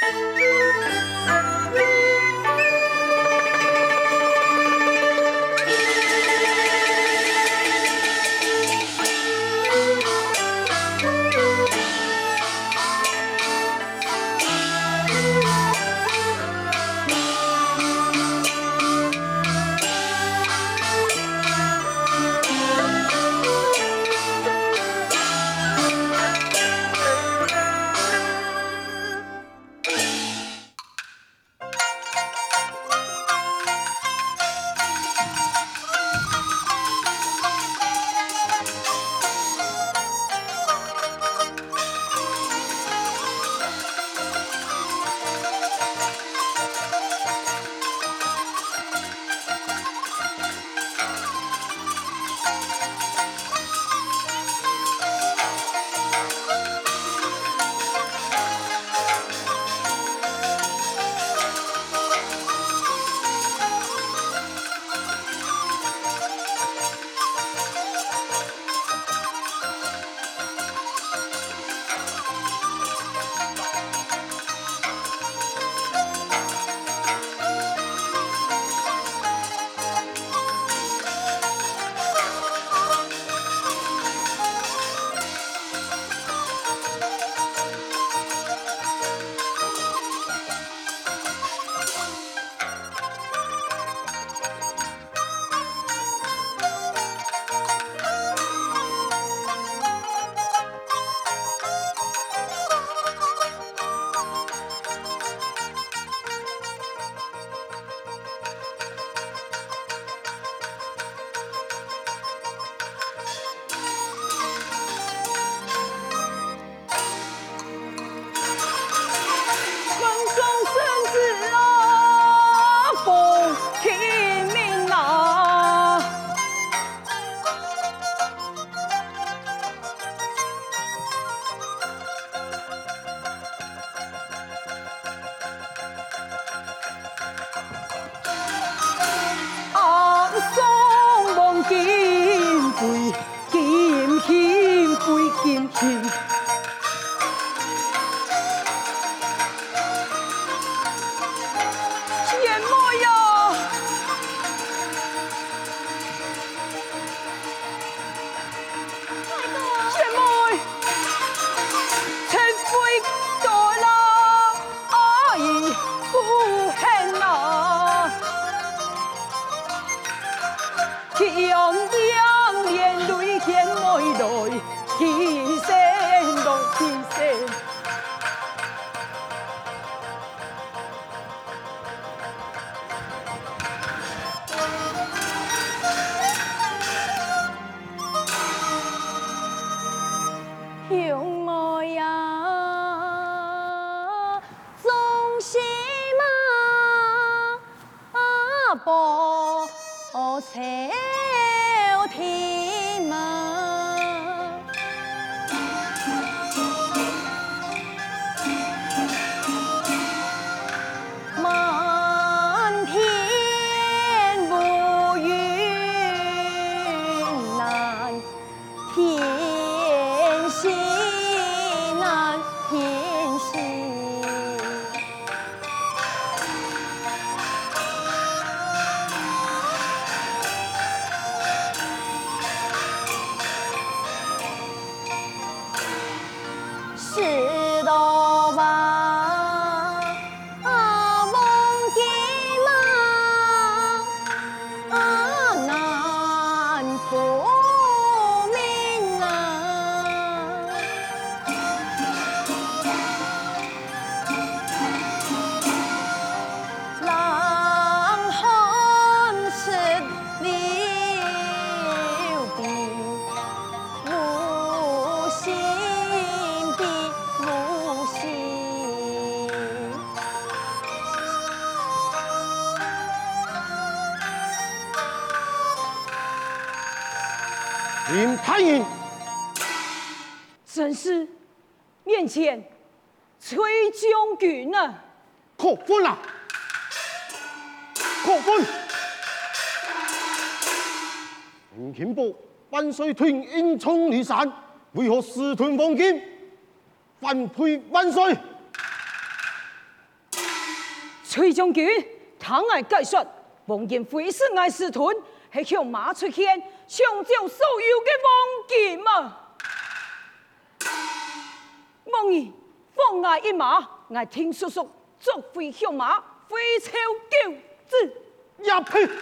Música 是正是面前崔将军啊！可分啊！可分！吴金波万岁屯英冲离散，为何私吞黄金？反配万岁！崔将军，倘爱解说，王建辉是爱私吞，系向马出现，抢走所有嘅黄金啊！望儿放我一马，我听叔叔作废向马，非朝救子。一屁！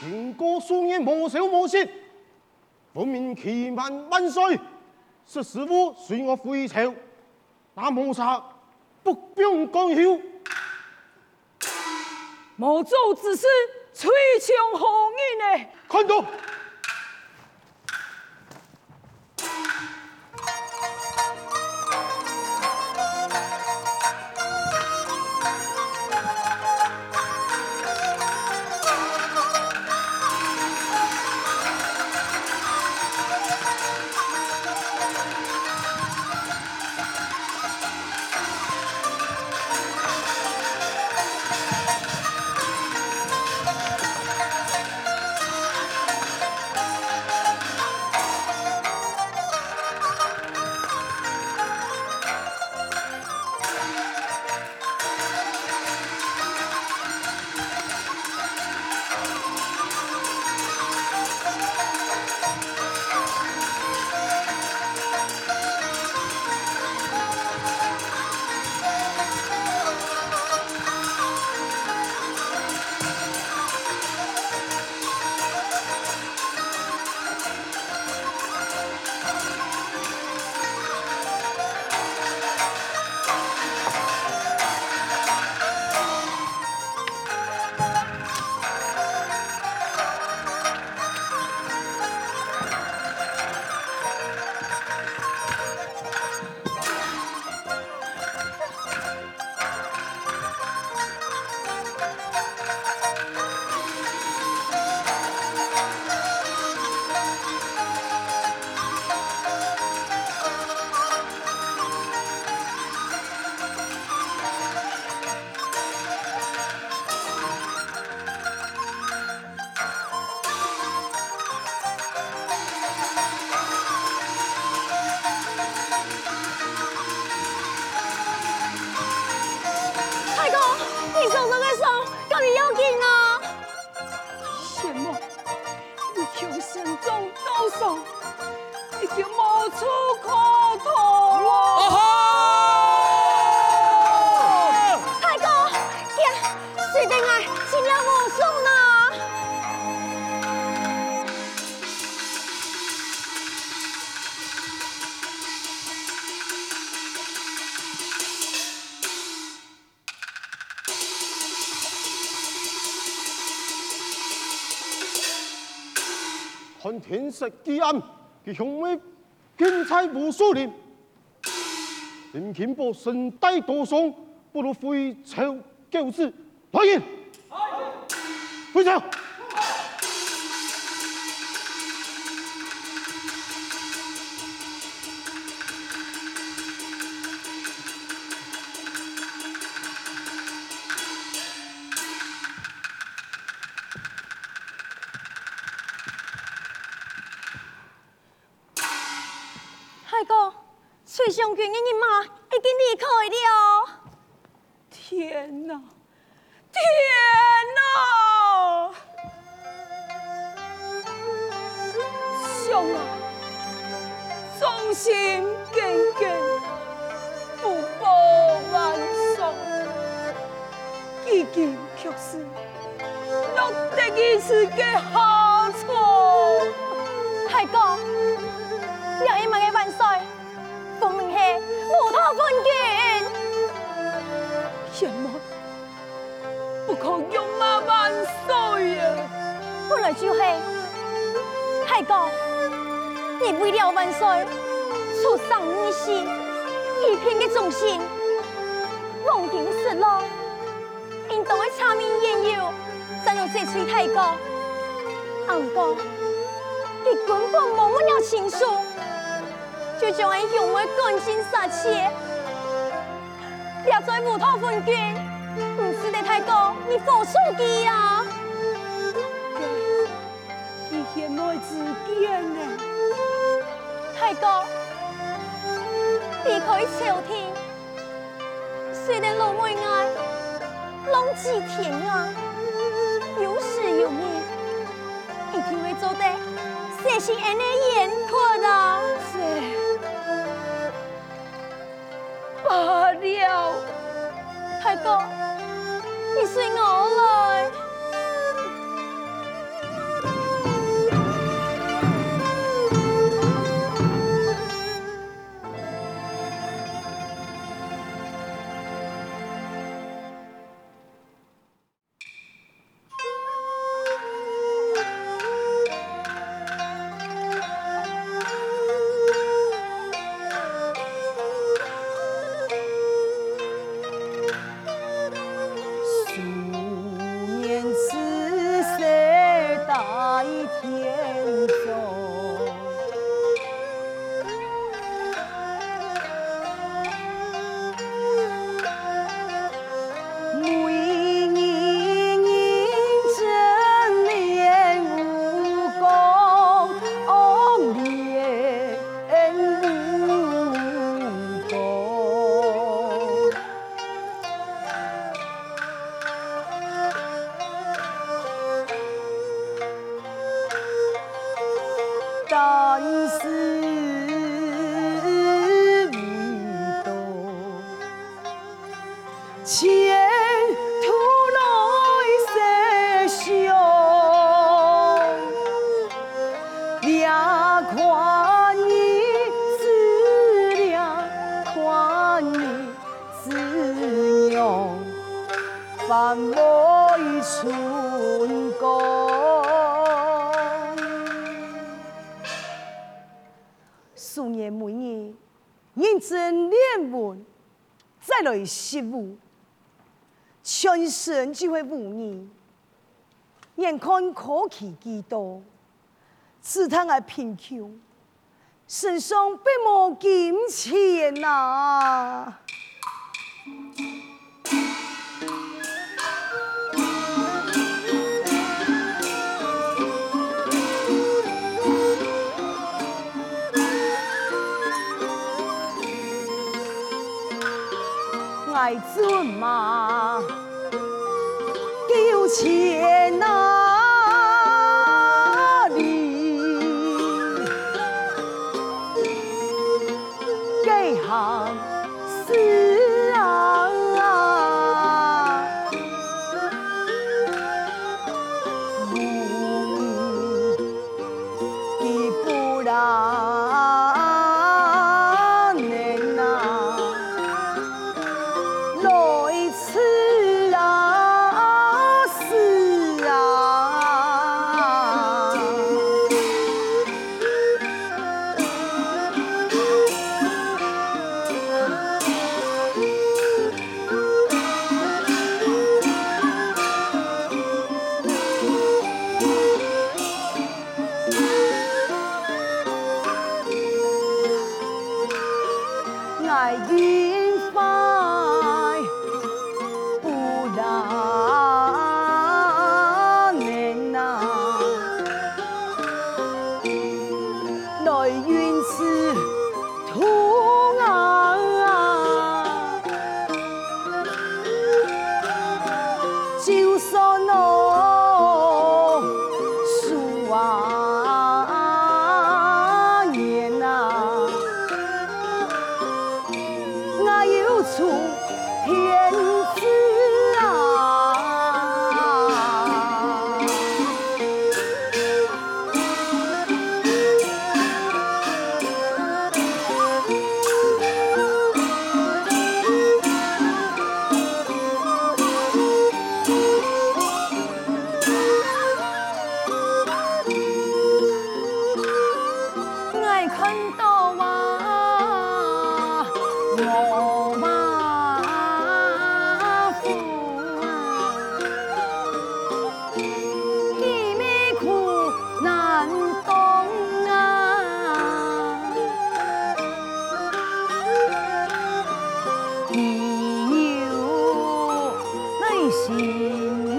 听过数年莫笑莫笑，分明欺瞒万岁，识时务随我回朝，那谋杀不必讲休。莫做之事，吹枪何人呢？看到。看天色既暗，其雄威金钗无数年。林金宝身带多伤，不如回朝救子。来人，回朝。崔将军，你妈已经离开了。天哪！心耿耿，不报万寿，几经却是落得一时的下场。太公，两一万个万岁。无头分君，什么？不可勇马万岁啊！本来就是，太公，你为了万岁，出丧你心，一片的忠心，望天失落，应当会柴米油盐，怎样这催太公？安公，你根本忘不了情书。就将俺兄妹赶尽杀绝，掠在无头分君，不是的太公，你付出去呀？你现在自见呢？太公，离开朝廷，虽然老妹爱，浪迹天涯，有时有终，一定会做得写信安尼严苛的。这罢了，大哥，你随我来。莫以。素夜每日认真练文，再来习武，全身就会无力，眼看口气极多，自叹爱贫穷，身上不无金钱呐。啊。爱尊嘛，有钱呐 Thank you.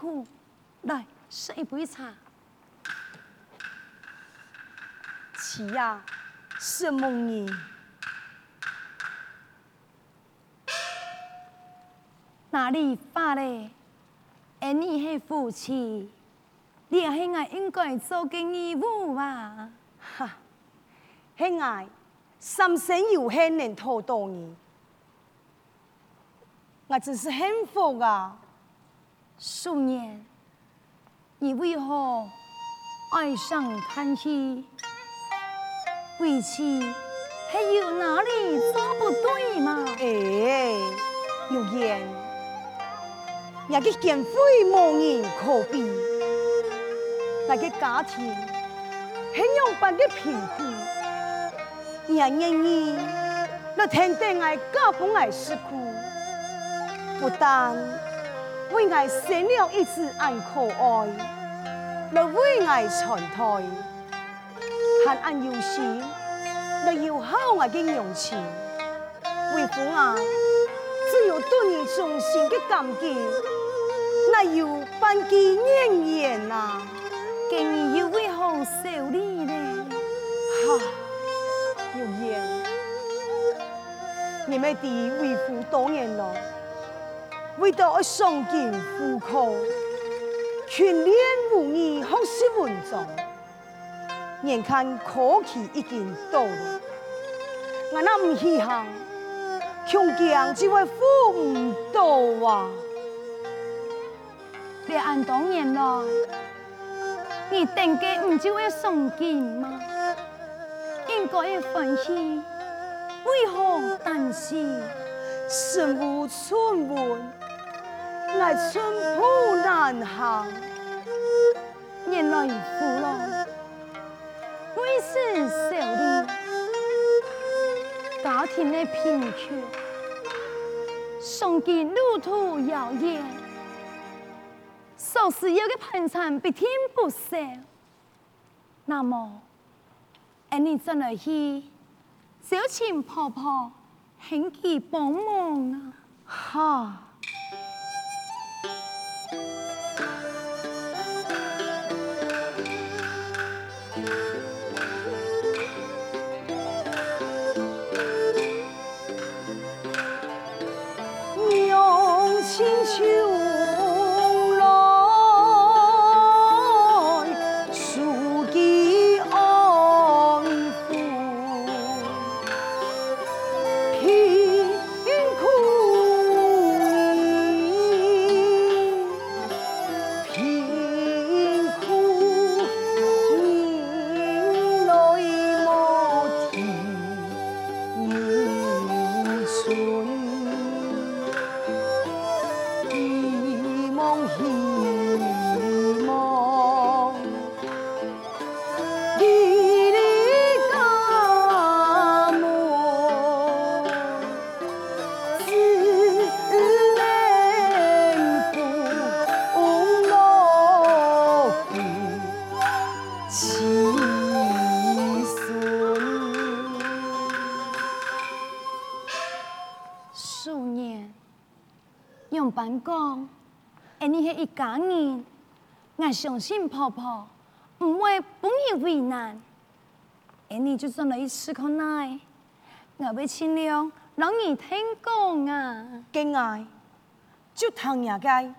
苦，来喝一杯茶。妻呀，什么人？哪里发嘞？而你系夫妻，你也系我应该做嘅义务吧？哈，系我三生有幸能拖到你，我真是幸福啊！素年，你为何爱上叹气？为此还有哪里做不对吗？哎，有言，那个见非无人可比，那个家庭很样般的贫苦，也愿意来听听爱家父爱辛苦，不但为爱生了一子安可爱，来为爱传胎。还按有心，你要好我嘅用情，为父啊，只有对你衷心的感激，那有半句怨言啊，给你又为何受礼呢？哈，有言，你们的为父多年了，为到我双肩负苦，全年无义，学习文章。眼看科期已经到了，我那唔稀罕，穷强只会富唔到啊！你按当年来，你定计唔就会送金吗？应该要欢喜，为何担心？身无寸文，乃寸步难行，原来父老。为是受礼，家庭的贫穷，送给路途遥远，所需要的盘缠必定不少。那么，你真来去小请婆婆，请佢帮忙啊！哈。而你系一家人，俺相信婆婆唔会帮你为难，而你就做了一次可耐，我会尽量让你听讲啊。敬爱，就听人。家，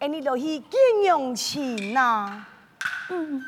而你就去敬用钱呐。嗯。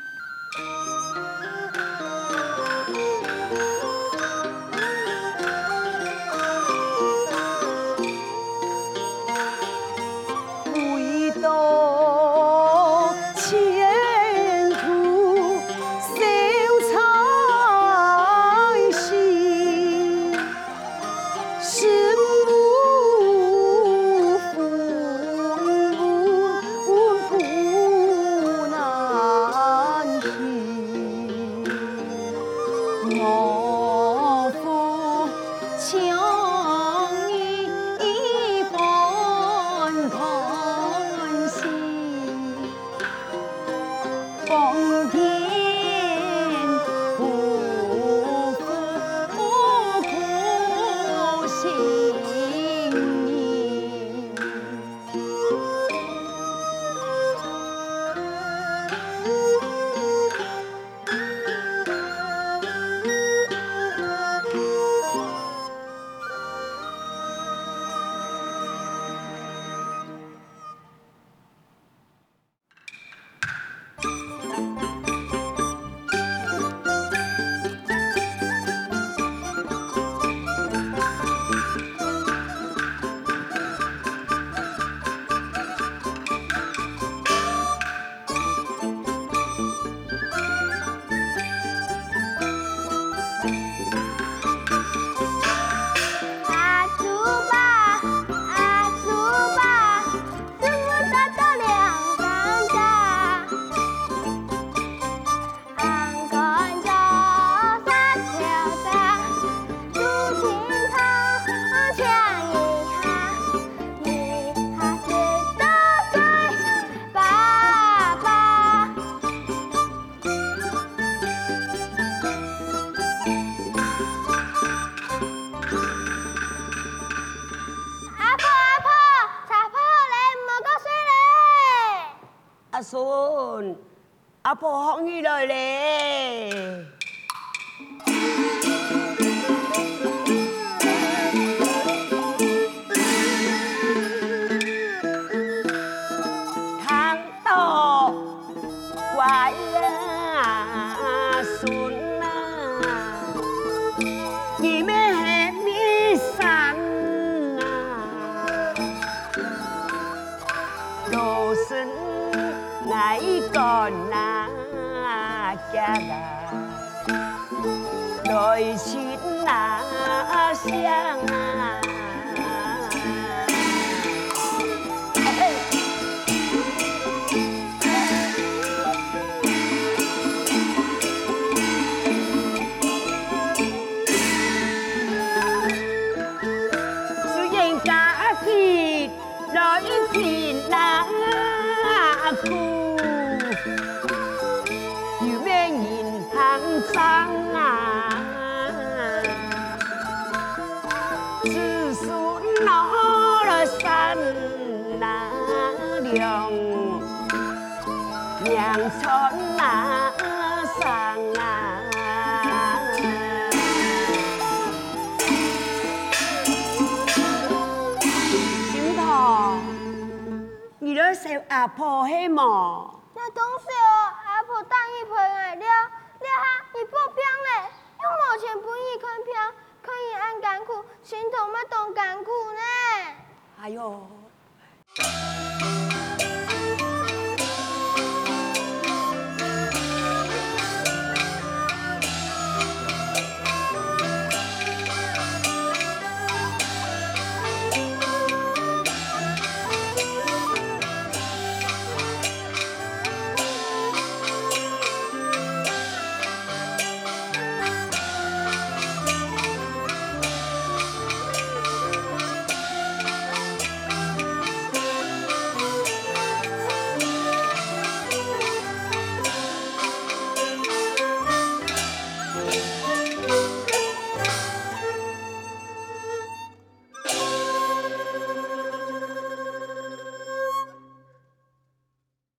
来天那苦，阿婆嘿嘛？那东西哦，阿婆带伊陪来了，了哈伊报病嘞，又冇钱陪伊看病，看伊按干苦，心头嘛当干苦呢。哎呦！